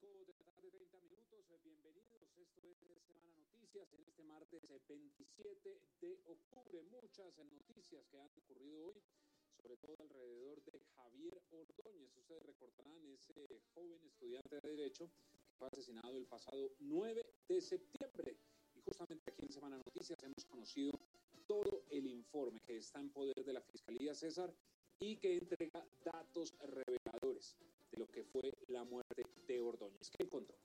5 de la tarde, 30 minutos. Bienvenidos. Esto es Semana Noticias en este martes 27 de octubre. Muchas noticias que han ocurrido hoy, sobre todo alrededor de Javier Ordóñez. Ustedes recordarán ese joven estudiante de Derecho que fue asesinado el pasado 9 de septiembre. Y justamente aquí en Semana Noticias hemos conocido todo el informe que está en poder de la Fiscalía César y que entrega datos reveladores de lo que fue la muerte de Ordóñez. ¿Qué encontró?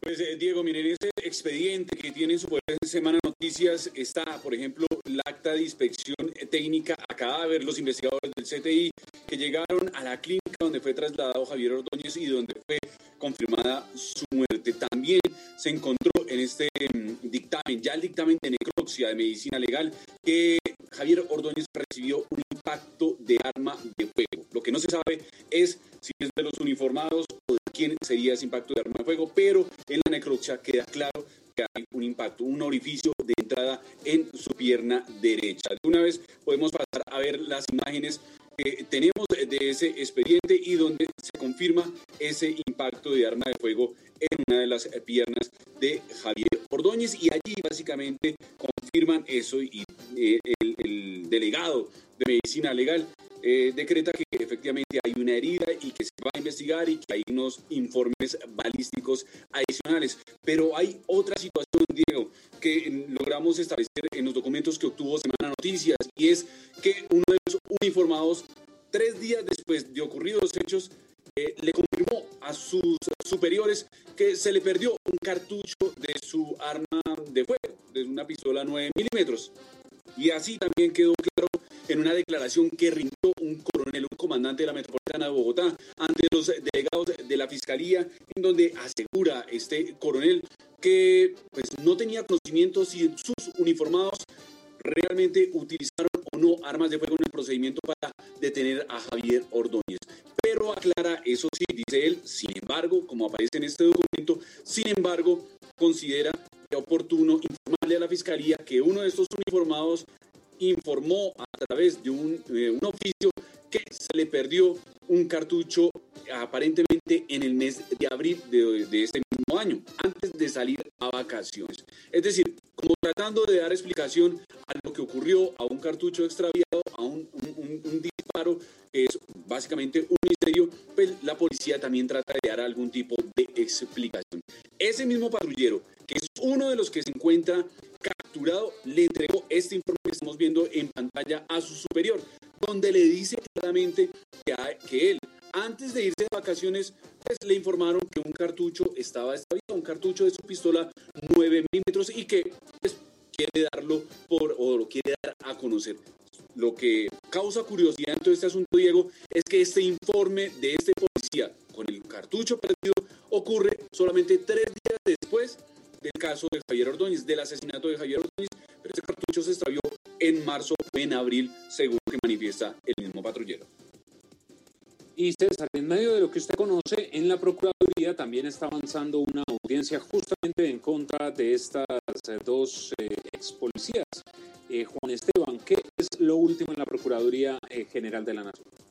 Pues eh, Diego, miren, ese expediente que tiene en su poder de Semana Noticias está, por ejemplo, el acta de inspección técnica a cadáver, los investigadores del CTI que llegaron a la clínica donde fue trasladado Javier Ordóñez y donde fue confirmada su muerte. También se encontró en este mm, dictamen, ya el dictamen de necropsia de medicina legal, que Javier Ordóñez recibió un impacto de arma de fuego. Lo que no se sabe es si es de los uniformados o de quién sería ese impacto de arma de fuego, pero en la necropsia queda claro que hay un impacto, un orificio de en su pierna derecha. De una vez podemos pasar a ver las imágenes que tenemos de ese expediente y donde se confirma ese impacto de arma de fuego en una de las piernas de Javier Ordóñez y allí básicamente confirman eso y eh, el, delegado de medicina legal eh, decreta que efectivamente hay una herida y que se va a investigar y que hay unos informes balísticos adicionales. Pero hay otra situación, Diego, que logramos establecer en los documentos que obtuvo Semana Noticias y es que uno de los uniformados, tres días después de ocurridos los hechos, eh, le confirmó a sus superiores que se le perdió un cartucho de su arma de fuego, de una pistola 9 milímetros. Y así también quedó claro en una declaración que rindió un coronel, un comandante de la Metropolitana de Bogotá, ante los delegados de la Fiscalía, en donde asegura este coronel que pues, no tenía conocimiento si sus uniformados realmente utilizaron o no armas de fuego en el procedimiento para detener a Javier Ordóñez. Pero aclara, eso sí, dice él, sin embargo, como aparece en este documento, sin embargo, considera oportuno informarle a la Fiscalía que uno de estos uniformados informó a través de un, un oficio que se le perdió un cartucho aparentemente en el mes de abril de, de, este mismo año, antes de salir a vacaciones. Es decir, como tratando de dar explicación a lo que ocurrió, a un cartucho extraviado, a un, un, un disparo que es básicamente un misterio, pues la policía también trata de dar algún tipo de explicación. Ese mismo patrullero, que es uno de los que se encuentra capturado, le entregó este informe que estamos viendo en pantalla a su superior, donde le dice claramente que, él, antes de irse de vacaciones, pues le informaron que un cartucho estaba extraviado, un cartucho de su pistola 9 milímetros y que pues, quiere darlo por, o lo quiere dar a conocer. Lo que causa curiosidad en todo este asunto, Diego, es que este informe de este policía con el cartucho perdido ocurre solamente tres días después del caso de Javier Ordóñez, del asesinato de Javier Ordóñez, pero ese cartucho se extravió en marzo o en abril, según que manifiesta el mismo patrullero. Y César, en medio de lo que usted conoce, en la Procuraduría también está avanzando una audiencia justamente en contra de estas dos eh, ex policías. Eh, Juan Esteban, ¿qué es lo último en la Procuraduría eh, General de la Nación?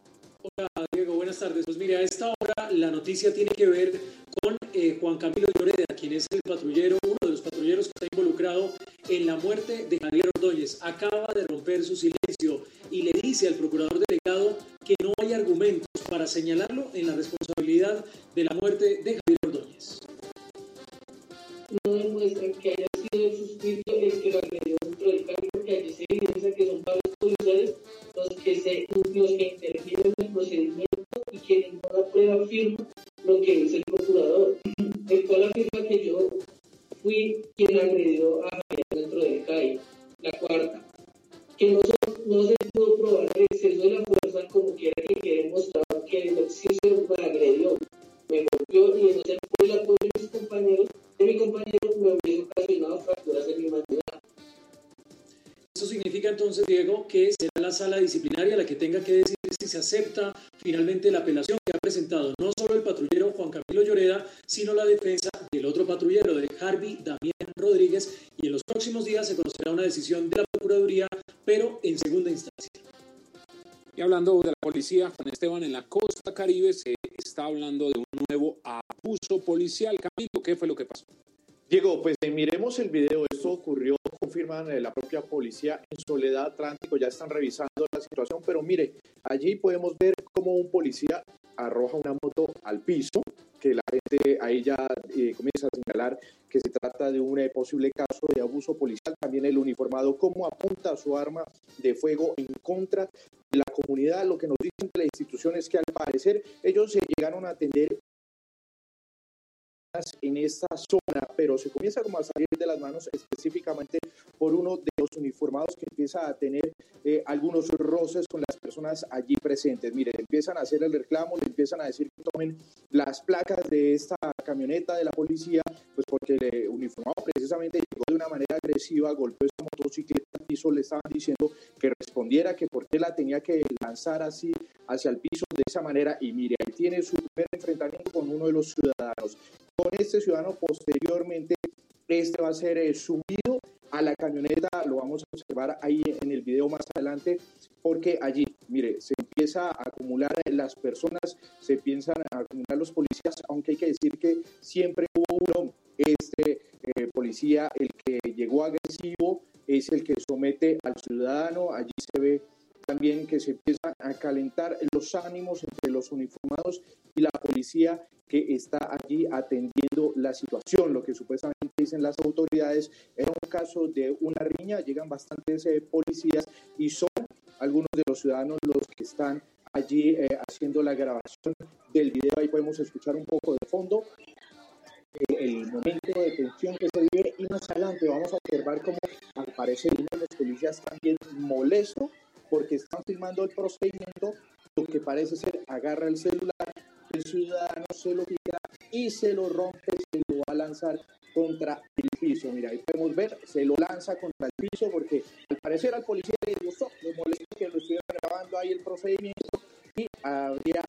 Hola Diego, buenas tardes. Pues mire, a esta hora la noticia tiene que ver con eh, Juan Camilo Lloreda, quien es el patrullero, uno de los patrulleros que está involucrado en la muerte de Javier Ordóñez. Acaba de romper su silencio y le dice al procurador delegado que no hay argumentos para señalarlo en la responsabilidad de la muerte de Javier Ordóñez. En segunda instancia. Y hablando de la policía, Juan Esteban, en la costa caribe se está hablando de un nuevo abuso policial. Camilo, ¿qué fue lo que pasó? Diego, pues eh, miremos el video. Esto ocurrió, confirman eh, la propia policía en Soledad Atlántico. Ya están revisando la situación, pero mire, allí podemos ver cómo un policía arroja una moto al piso, que la gente ahí ya eh, comienza a señalar que se trata de un posible caso de abuso policial. También el uniformado, cómo apunta su arma de fuego en contra de la comunidad. Lo que nos dicen las instituciones que al parecer ellos se llegaron a atender en esta zona, pero se comienza como a salir de las manos específicamente por uno de los uniformados que empieza a tener eh, algunos roces con las personas allí presentes. Mire, empiezan a hacer el reclamo, le empiezan a decir que tomen las placas de esta camioneta de la policía, pues porque el uniformado precisamente llegó de una manera agresiva, golpeó esta motocicleta al piso, le estaban diciendo que respondiera que por qué la tenía que lanzar así hacia el piso de esa manera y mire, ahí tiene su primer enfrentamiento con uno de los ciudadanos con este ciudadano posteriormente este va a ser eh, subido a la camioneta, lo vamos a observar ahí en el video más adelante, porque allí, mire, se empieza a acumular las personas, se empiezan a acumular los policías, aunque hay que decir que siempre hubo uno, este eh, policía, el que llegó agresivo, es el que somete al ciudadano, allí se ve también que se empiezan a calentar los ánimos entre los uniformados y la policía que está allí atendiendo la situación. Lo que supuestamente dicen las autoridades era un caso de una riña, llegan bastantes eh, policías y son algunos de los ciudadanos los que están allí eh, haciendo la grabación del video. Ahí podemos escuchar un poco de fondo eh, el momento de tensión que se vive y más adelante vamos a observar cómo al parecer uno de los policías también molesto porque están filmando el procedimiento, lo que parece ser agarra el celular el ciudadano se lo tira y se lo rompe, se lo va a lanzar contra el piso. Mira, ahí podemos ver, se lo lanza contra el piso porque al parecer al policía le gustó, le molestó que lo estuvieran grabando ahí el procedimiento y habría,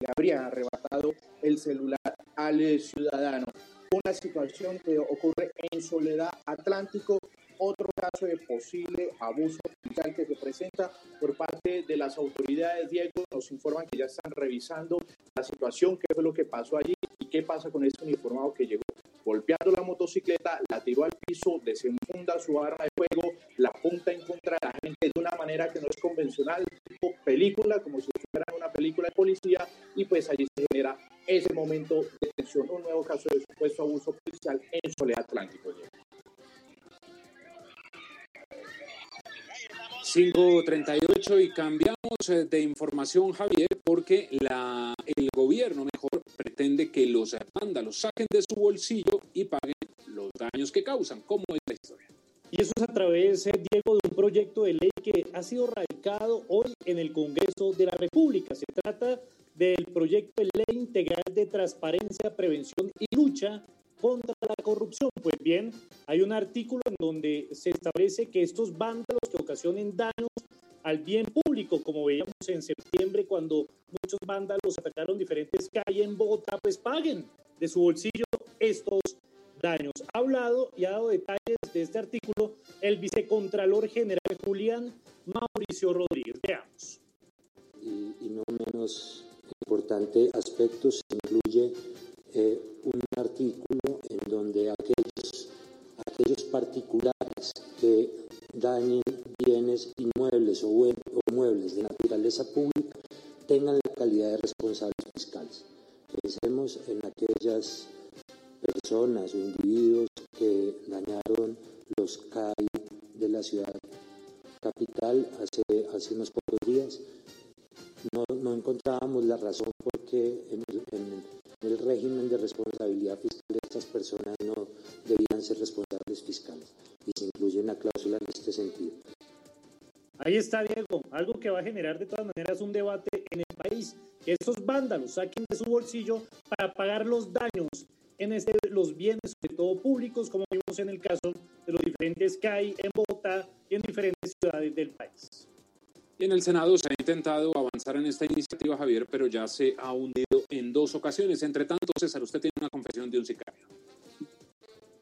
le habría arrebatado el celular al ciudadano. Una situación que ocurre en Soledad Atlántico, otro caso de posible abuso policial que se presenta por parte de las autoridades. Diego nos informan que ya están revisando la situación, qué fue lo que pasó allí y qué pasa con este uniformado que llegó golpeando la motocicleta, la tiró al piso, desenfunda su arma de fuego, la apunta en contra de la gente de una manera que no es convencional, tipo película, como si fuera una película de policía, y pues allí se genera ese momento de tensión, un nuevo caso de supuesto abuso policial en Soledad Atlántico. 5.38 y cambiamos eh, de información, Javier, porque la, el gobierno mejor pretende que los vándalos saquen de su bolsillo y paguen los daños que causan. ¿Cómo es la historia? Y eso es a través, eh, Diego, de un proyecto de ley que ha sido radicado hoy en el Congreso de la República. Se trata del proyecto de ley integral de transparencia, prevención y lucha contra la corrupción. Pues bien, hay un artículo en donde se establece que estos vándalos que ocasionen daños al bien público, como veíamos en septiembre cuando muchos vándalos atacaron diferentes calles en Bogotá, pues paguen de su bolsillo estos daños. Ha hablado y ha dado detalles de este artículo el vicecontralor general Julián Mauricio Rodríguez. Veamos. Y, y no menos importante aspecto se incluye eh, un artículo en donde aquellos, aquellos particulares que dañen bienes inmuebles o, o muebles de naturaleza pública tengan la calidad de responsables fiscales. Pensemos en aquellas personas o individuos que dañaron los CAI de la ciudad capital hace, hace unos pocos días. No, encontrábamos la razón por qué régimen de responsabilidad fiscal estas personas no debían ser responsables fiscales y se incluye una cláusula en este sentido. Ahí está, Diego, algo que va a generar de todas maneras un debate en el país, que estos vándalos saquen de su bolsillo para pagar los daños en este, los bienes, sobre todo públicos, como vimos en el caso de los diferentes CAI en Bogotá y en diferentes ciudades del país. Y en el Senado se ha intentado avanzar en esta iniciativa, Javier, pero ya se ha hundido en dos ocasiones. Entre tanto, César, usted tiene una confesión de un sicario.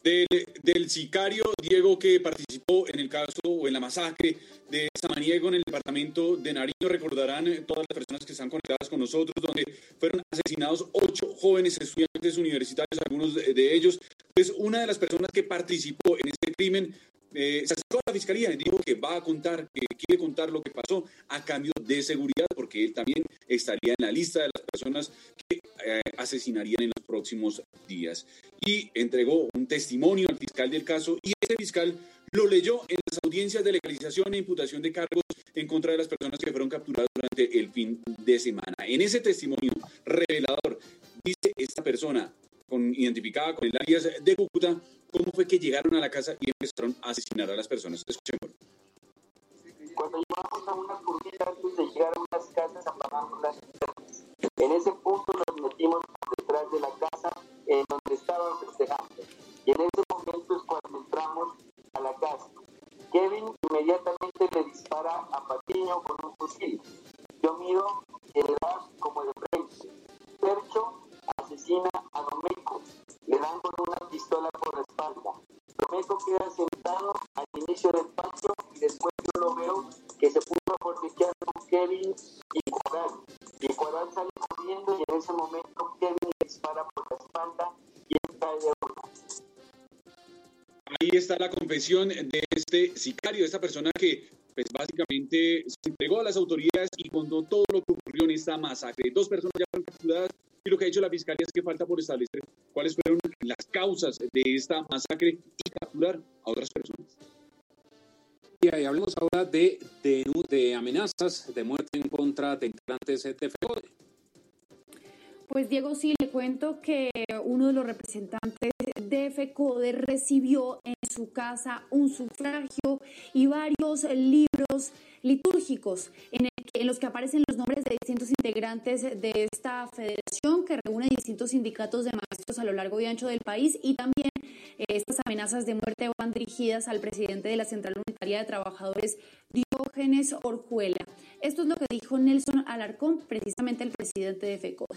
del, sicario Diego que participó en el caso o en la masacre de Samaniego en el departamento de Nariño. Recordarán todas las personas que están conectadas con nosotros, donde fueron asesinados ocho jóvenes estudiantes universitarios, algunos de, ellos. Pues una de las personas que participó en este crimen eh, se acercó a la fiscalía y dijo que va a contar, que quiere contar lo que pasó a cambio de seguridad, porque él también estaría en la lista de las personas que eh, asesinarían en los próximos días. Y entregó un testimonio al fiscal del caso y ese fiscal lo leyó en las audiencias de legalización e imputación de cargos en contra de las personas que fueron capturadas durante el fin de semana. En ese testimonio revelador, dice esta persona, con, identificada con el alias de Cúcuta, cómo fue que llegaron a la casa y empezaron a asesinar a las personas. Escuchemos. Cuando llegamos a una curvita antes de llegar a unas casas apagamos las En ese punto nos metimos detrás de la casa en donde estaban festejando. Y en ese momento es cuando entramos a la casa. Kevin inmediatamente le dispara a Patiño con un fusil. Yo miro confesión de este sicario, de esta persona que pues básicamente se entregó a las autoridades y contó todo lo que ocurrió en esta masacre. Dos personas ya fueron capturadas y lo que ha dicho la fiscalía es que falta por establecer cuáles fueron las causas de esta masacre y capturar a otras personas. Y ahí hablemos ahora de, de, de amenazas de muerte en contra de integrantes de FECODE. Pues Diego, sí, le cuento que uno de los representantes de FECODE recibió en su casa un sufragio y varios libros litúrgicos en, los que aparecen los nombres de distintos integrantes de esta federación que reúne distintos sindicatos de maestros a lo largo y ancho del país y también eh, estas amenazas de muerte van dirigidas al presidente de la Central Unitaria de Trabajadores, Diógenes Orjuela. Esto es lo que dijo Nelson Alarcón, precisamente el presidente de FECODE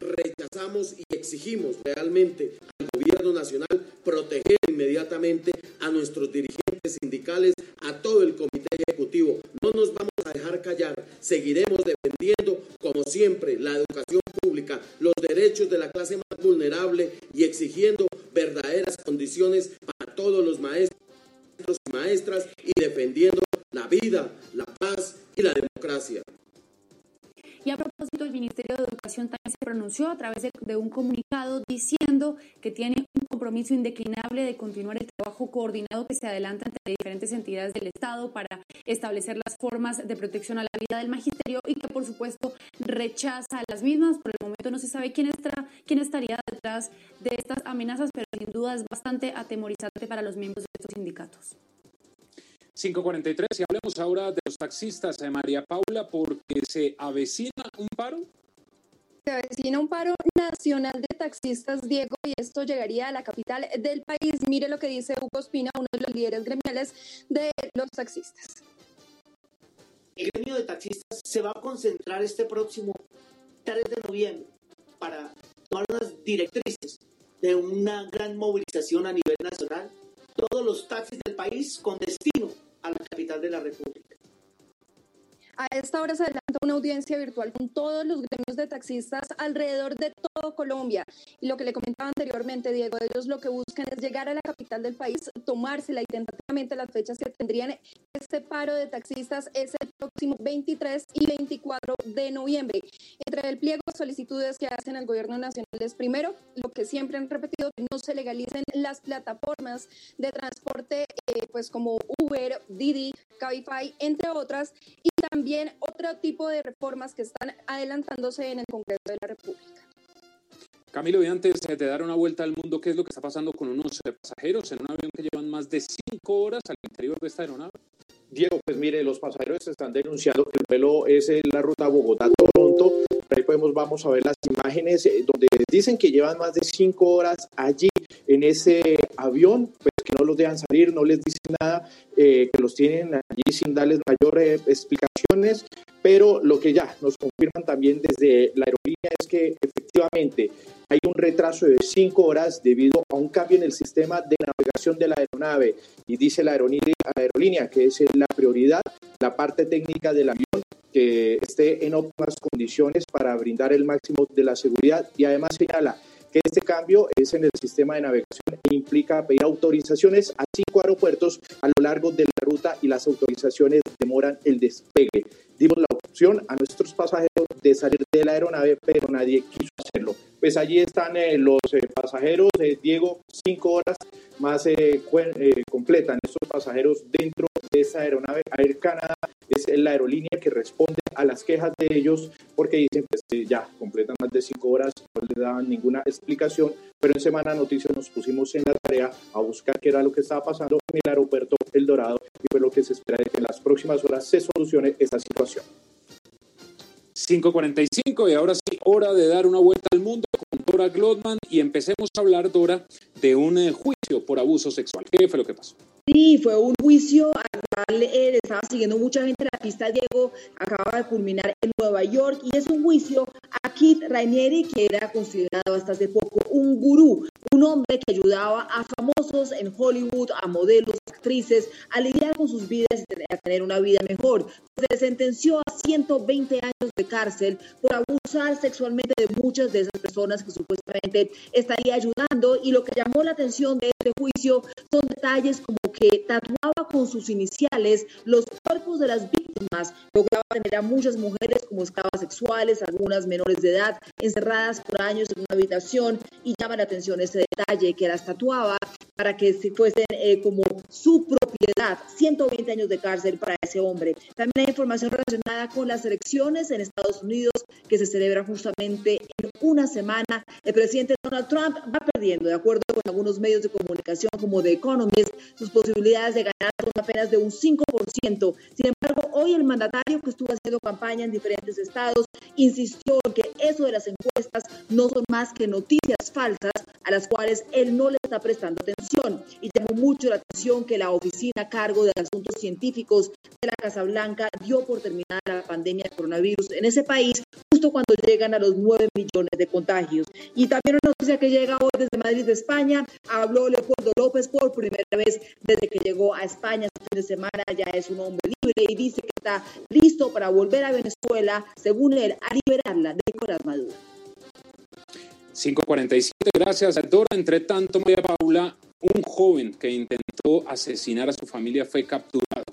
rechazamos y exigimos realmente al gobierno nacional proteger inmediatamente a nuestros dirigentes sindicales, a todo el comité ejecutivo. No nos vamos a dejar callar, seguiremos defendiendo, como siempre, la educación pública, los derechos de la clase más vulnerable y exigiendo verdaderas condiciones a través de, un comunicado diciendo que tiene un compromiso indeclinable de continuar el trabajo coordinado que se adelanta entre diferentes entidades del Estado para establecer las formas de protección a la vida del magisterio y que, por supuesto, rechaza las mismas. Por el momento no se sabe quién, quién estaría detrás de estas amenazas, pero sin duda es bastante atemorizante para los miembros de estos sindicatos. 543, y hablemos ahora de los taxistas, de María Paula, porque se avecina un paro. Se avecina un paro nacional de taxistas, Diego, y esto llegaría a la capital del país. Mire lo que dice Hugo Espina, uno de los líderes gremiales de los taxistas. El gremio de taxistas se va a concentrar este próximo 3 de noviembre para tomar unas directrices de una gran movilización a nivel nacional. Todos los taxis del país con destino a la capital de la República. A esta hora se adelanta una audiencia virtual con todos los gremios de taxistas alrededor de todo Colombia. Y lo que le comentaba anteriormente, Diego, ellos lo que buscan es llegar a la capital del país, tomársela y tentativamente las fechas que tendrían este paro de taxistas es el próximo 23 y 24 de noviembre. Entre el pliego de solicitudes que hacen al gobierno nacional es primero, lo que siempre han repetido, que no se legalicen las plataformas de transporte eh, pues como Uber, Didi, Cabify, entre otras, también otro tipo de reformas que están adelantándose en el Congreso de la República. Camilo, y antes de dar una vuelta al mundo, ¿qué es lo que está pasando con unos pasajeros en un avión que llevan más de cinco horas al interior de esta aeronave? Diego, pues mire, los pasajeros están denunciando que el vuelo es en la ruta Bogotá-Toronto. Ahí podemos, vamos a ver las imágenes eh, donde dicen que llevan más de cinco horas allí en ese avión, pues los dejan salir, no les dicen nada, que los tienen allí sin darles mayores explicaciones, pero lo que ya nos confirman también desde la aerolínea es que efectivamente hay un retraso de cinco horas debido a un cambio en el sistema de navegación de la aeronave. Y dice la aerolínea, aerolínea que es la prioridad, la parte técnica del avión que esté en óptimas condiciones para brindar el máximo de la seguridad. Y además señala que este cambio es en el sistema de navegación e implica pedir autorizaciones a cinco aeropuertos a lo largo de la ruta y las autorizaciones demoran el despegue. Dimos la opción a nuestros pasajeros de salir de la aeronave, pero nadie quiso hacerlo. Pues allí están eh, los eh, pasajeros, eh, Diego, cinco horas más completan estos pasajeros dentro de esa aeronave. Air Canada es la aerolínea que responde a las quejas de ellos porque dicen, pues ya, completan más de cinco horas, no le daban ninguna explicación, pero en Semana Noticias nos pusimos en la tarea a buscar qué era lo que estaba pasando en el aeropuerto El Dorado y fue lo que se espera de que en las próximas horas se solucione esta situación. 5.45 y ahora sí, hora de dar una vuelta al mundo con Dora Glotman y empecemos a hablar, Dora, de un eh, juicio por abuso sexual. ¿Qué fue lo que pasó? Sí, fue un juicio al eh, estaba siguiendo mucha gente. La pista Diego acaba de culminar en Nueva York y es un juicio a Kit Rainieri, que era considerado hasta hace poco un gurú, un hombre que ayudaba a famosos en Hollywood, a modelos, actrices, a lidiar con sus vidas y a tener una vida mejor. Se sentenció a 120 años de cárcel por abusar sexualmente de muchas de esas personas que supuestamente estaría ayudando y lo que llamó la atención de este juicio son detalles como que tatuaba con sus iniciales los cuerpos de las víctimas, lograba tener a muchas mujeres como esclavas sexuales, algunas menores de edad, encerradas por años en una habitación y llama la atención ese detalle que las tatuaba para que fuesen eh, como su propiedad. 120 años de cárcel para ese hombre. También hay información relacionada con las elecciones en Estados Unidos que se celebran justamente en una semana. El presidente Donald Trump va perdiendo, de acuerdo con algunos medios de comunicación como The Economist, sus posibilidades de ganar son apenas de un 5%. Sin embargo, hoy el mandatario que estuvo haciendo campaña en diferentes estados insistió en que eso de las encuestas no son más que noticias falsas a las cuales él no le está prestando atención. Y llamó mucho la atención que la oficina a cargo de asuntos científicos de la Casa Blanca dio por terminada la pandemia de coronavirus en ese país justo cuando llegan a los 9 millones de contagios. Y también una noticia que llega hoy desde Madrid, de España, habló Leopoldo López por primera vez desde que llegó a España este fin de semana, ya es un hombre libre y dice que está listo para volver a Venezuela, según él, a liberarla de Nicolás Maduro. 547, gracias, Dora. Entre tanto, María Paula, un joven que intentó asesinar a su familia fue capturado.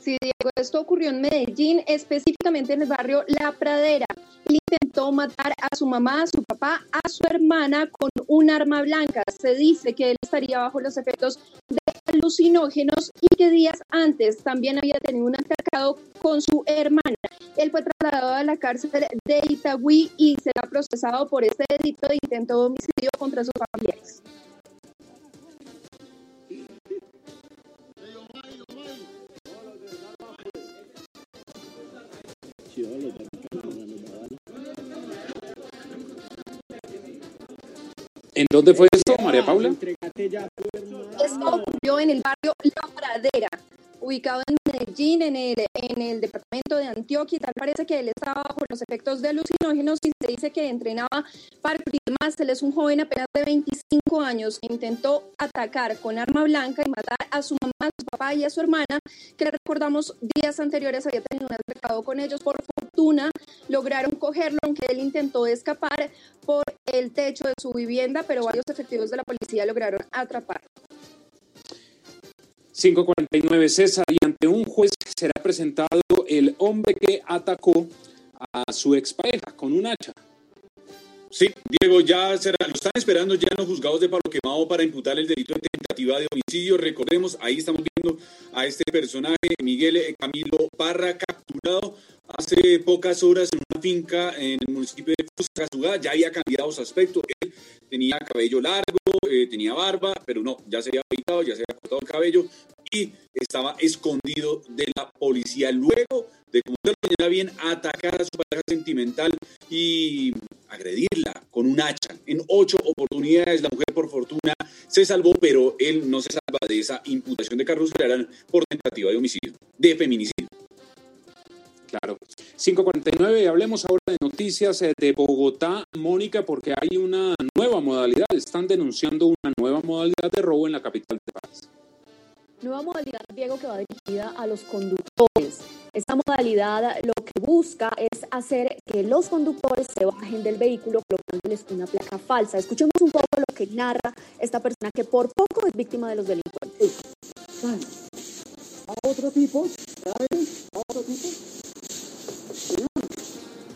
Sí, Diego, esto ocurrió en Medellín, específicamente en el barrio La Pradera. Él intentó matar a su mamá, a su papá, a su hermana con un arma blanca. Se dice que él estaría bajo los efectos de alucinógenos y que días antes también había tenido un altercado con su hermana. Él fue trasladado a la cárcel de Itagüí y será procesado por este delito de intento de homicidio contra sus familiares. ¿En dónde fue esto, María Paula? Esto ocurrió en el barrio La Pradera, ubicado en Medellín, en el, en el departamento de Antioquia. Y tal parece que él estaba bajo los efectos de alucinógenos y se dice que entrenaba para más. Él es un joven apenas de 25 años que intentó atacar con arma blanca y matar a su mamá, a su papá y a su hermana, que recordamos días anteriores había tenido un altercado con ellos. Por fortuna lograron cogerlo, aunque él intentó escapar por el techo de su vivienda, pero varios efectivos de la policía lograron atraparlo. 549 César y ante un juez será presentado el hombre que atacó a su expareja con un hacha. Sí, Diego, ya será, lo están esperando ya en los juzgados de Palo Quemado para imputar el delito de tentativa de homicidio. Recordemos, ahí estamos a este personaje, Miguel Camilo Parra, capturado hace pocas horas en una finca en el municipio de Fusagasugá. Ya había cambiado su aspecto. Él tenía cabello largo, eh, tenía barba, pero no, ya se había afeitado, ya se había cortado el cabello y estaba escondido de la policía. Luego de, como usted lo bien, atacar a su pareja sentimental y agredirla con un hacha. En ocho oportunidades la mujer por fortuna se salvó, pero él no se salva de esa imputación de Carlos Gerarán por tentativa de homicidio, de feminicidio. Claro. 549, hablemos ahora de noticias eh, de Bogotá, Mónica, porque hay una nueva modalidad, están denunciando una nueva modalidad de robo en la capital del país. Nueva modalidad, Diego, que va dirigida a los conductores. Esta modalidad lo que busca es hacer que los conductores se bajen del vehículo colocándoles una placa falsa. Escuchemos un poco lo que narra esta persona que por poco es víctima de los delincuentes. A otro tipo. A otro tipo.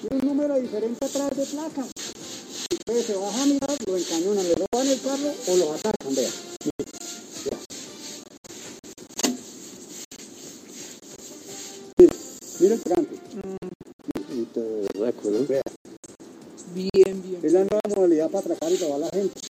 Tiene un número diferente atrás de placa. Entonces se baja a mirar, lo encañonan, le roban el carro o los atacan, vea. Mira. Vea. Bien, bien. Es la nueva modalidad para atracar y robar a la gente.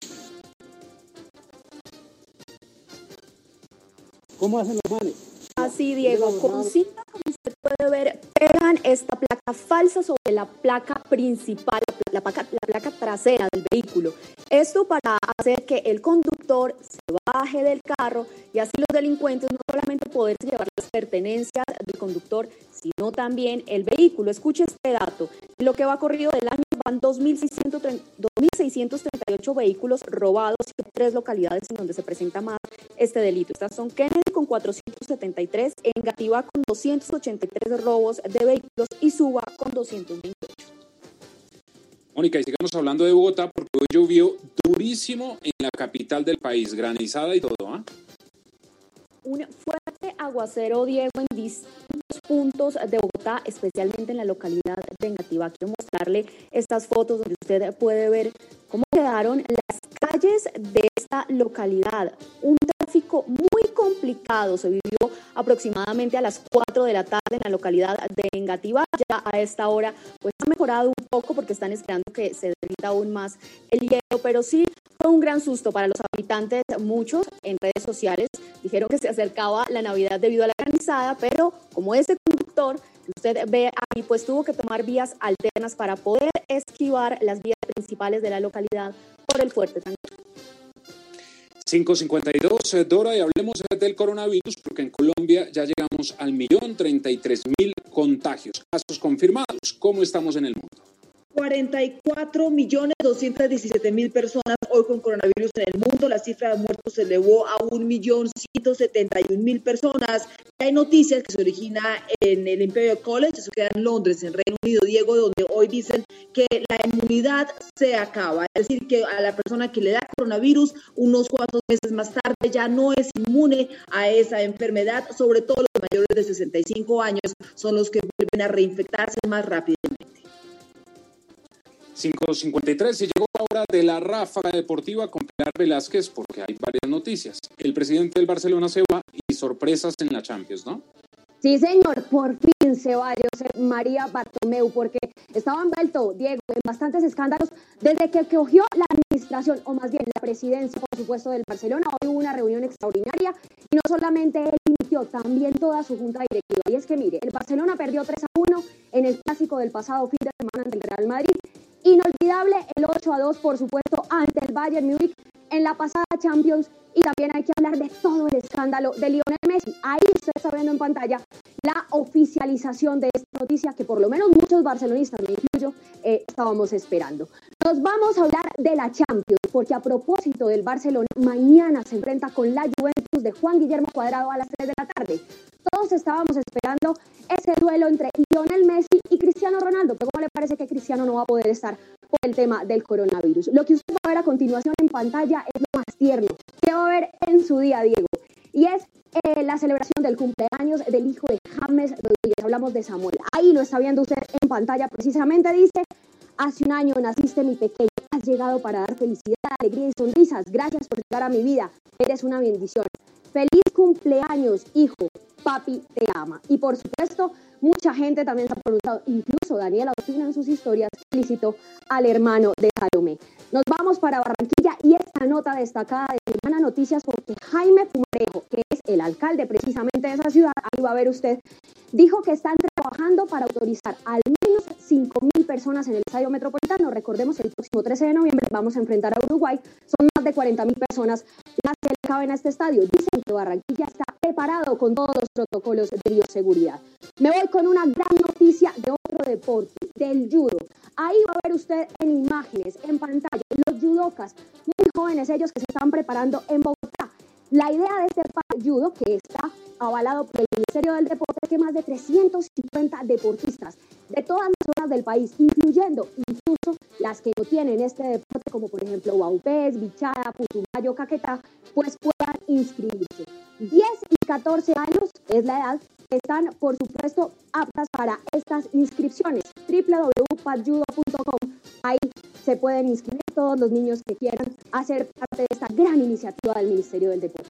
¿Cómo hacen los manes? Así, Diego, con cinta, como usted puede ver, pegan esta placa falsa sobre la placa principal, la placa, la placa trasera del vehículo. Esto para hacer que el conductor se baje del carro y así los delincuentes no solamente poder llevar las pertenencias del conductor, sino también el vehículo. Escuche este dato. Lo que va corrido del año van 2.638 vehículos robados en tres localidades en donde se presenta más este delito. Estas son Kennedy con 473, Engativá con 283 robos de vehículos y Suba con 228. Mónica, y sigamos hablando de Bogotá porque hoy llovió durísimo en la capital del país, granizada y todo, ¿ah? Un fuerte aguacero, Diego, en distintos puntos de Bogotá, especialmente en la localidad de Engativá. Quiero mostrarle estas fotos donde usted puede ver cómo quedaron las calles de esta localidad. Un tráfico muy complicado se vivió aproximadamente a las 4 de la tarde en la localidad de Engativá. Ya a esta hora pues ha mejorado un poco porque están esperando que se derrita aún más el hielo, pero sí fue un gran susto para los habitantes. Muchos en redes sociales dijeron que se acercaba la Navidad debido a la granizada, pero como este conductor usted ve ahí, pues tuvo que tomar vías alternas para poder esquivar las vías principales de la localidad por el fuerte tranquilo. 552, eh, Dora, y hablemos del coronavirus, porque en Colombia ya llegamos al millón 33 mil contagios, casos confirmados. ¿Cómo estamos en el mundo? 44 millones 217 mil personas hoy con coronavirus en el mundo. La cifra de muertos se elevó a un millón 171 mil personas. Hay noticias que se origina en el Imperial College, eso queda en Londres, en Reino Unido, Diego, donde hoy dicen que la inmunidad se acaba. Es decir, que a la persona que le da coronavirus unos cuantos meses más tarde ya no es inmune a esa enfermedad, sobre todo los mayores de 65 años son los que vuelven a reinfectarse más rápidamente. 5.53 se llegó la hora de la ráfaga deportiva con Pilar Velázquez porque hay varias noticias. El presidente del Barcelona se va y sorpresas en la Champions, ¿no? Sí, señor, por fin se va José María Bartomeu, porque estaba envuelto, Diego, en bastantes escándalos desde que cogió la administración, o más bien la presidencia, por supuesto, del Barcelona. Hoy hubo una reunión extraordinaria y no solamente él inició, también toda su junta directiva. Y es que, mire, el Barcelona perdió 3 a 1 en el clásico del pasado fin de semana ante el Real Madrid. Inolvidable el 8 a 2, por supuesto, ante el Bayern Múnich en la pasada Champions y también hay que hablar de todo el escándalo de Lionel Messi. Ahí usted está viendo en pantalla la oficialización de esta noticia que por lo menos muchos barcelonistas, me incluyo, eh, estábamos esperando. Nos vamos a hablar de la Champions, porque a propósito del Barcelona, mañana se enfrenta con la Juventus de Juan Guillermo Cuadrado a las 3 de la tarde. Todos estábamos esperando ese duelo entre Lionel Messi y Cristiano Ronaldo, ¿cómo le parece que Cristiano no va a poder estar por el tema del coronavirus? Lo que usted va a ver a continuación en pantalla es lo más tierno que va a ver en su día, Diego, y es eh, la celebración del cumpleaños del hijo de James Rodríguez. Hablamos de Samuel. Ahí lo está viendo usted en pantalla, precisamente dice, hace un año naciste mi pequeño, has llegado para dar felicidad, alegría y sonrisas. Gracias por llegar a mi vida, eres una bendición. Feliz cumpleaños, hijo. Papi te ama. Y por supuesto, mucha gente también se ha preguntado, incluso Daniela Ospina en sus historias felicitó al hermano de Salomé. Nos vamos para Barranquilla y esta nota destacada de Semana Noticias porque Jaime Pumarejo, que es el alcalde precisamente de esa ciudad, ahí va a ver usted, dijo que están trabajando para autorizar al menos 5.000 personas en el Estadio Metropolitano. Recordemos, el próximo 13 de noviembre vamos a enfrentar a Uruguay. Son más de 40.000 personas las que le caben a este estadio. Dicen que Barranquilla está preparado con todos los protocolos de bioseguridad. Me voy con una gran noticia de otro deporte, del judo. Ahí va a ver usted en imágenes, en pantalla, los judocas, muy jóvenes ellos que se están preparando en Bogotá. La idea de este judo, que está avalado por el Ministerio del Deporte, es que más de 350 deportistas de todas las zonas del país, incluyendo incluso las que no tienen este deporte, como por ejemplo Baupés, Bichada, Putumayo, Caquetá, pues puedan inscribirse. 10 y 14 años es la edad que están, por supuesto, aptas para estas inscripciones. www.padjudo.com. Ahí se pueden inscribir todos los niños que quieran hacer parte de esta gran iniciativa del Ministerio del Deporte.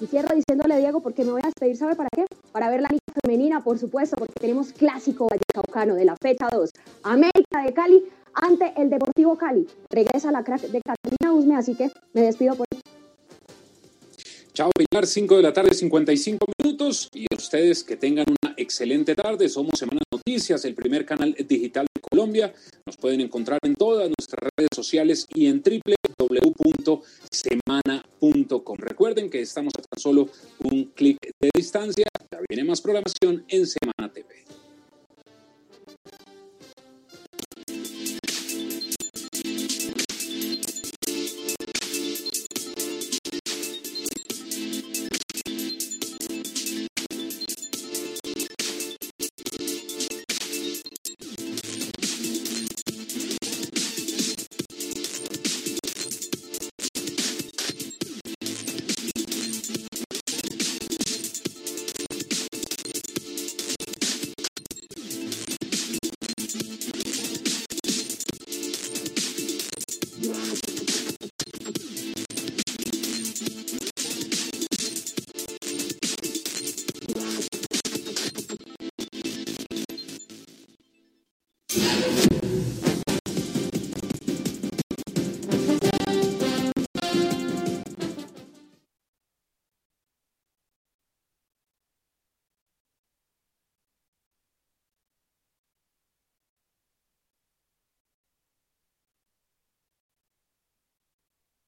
Y cierro diciéndole, Diego, porque me voy a despedir, ¿sabe para qué? Para ver la liga femenina, por supuesto, porque tenemos clásico vallecaucano de la fecha 2. América de Cali ante el Deportivo Cali. Regresa la crack de Catalina Usme, así que me despido por Chao Pilar, 5 de la tarde, 55 minutos. Y ustedes que tengan una excelente tarde. Somos Semana Noticias, el primer canal digital de Colombia. Nos pueden encontrar en todas nuestras redes sociales y en www.semana.com. Recuerden que estamos a tan solo un clic de distancia. Ya viene más programación en Semana TV.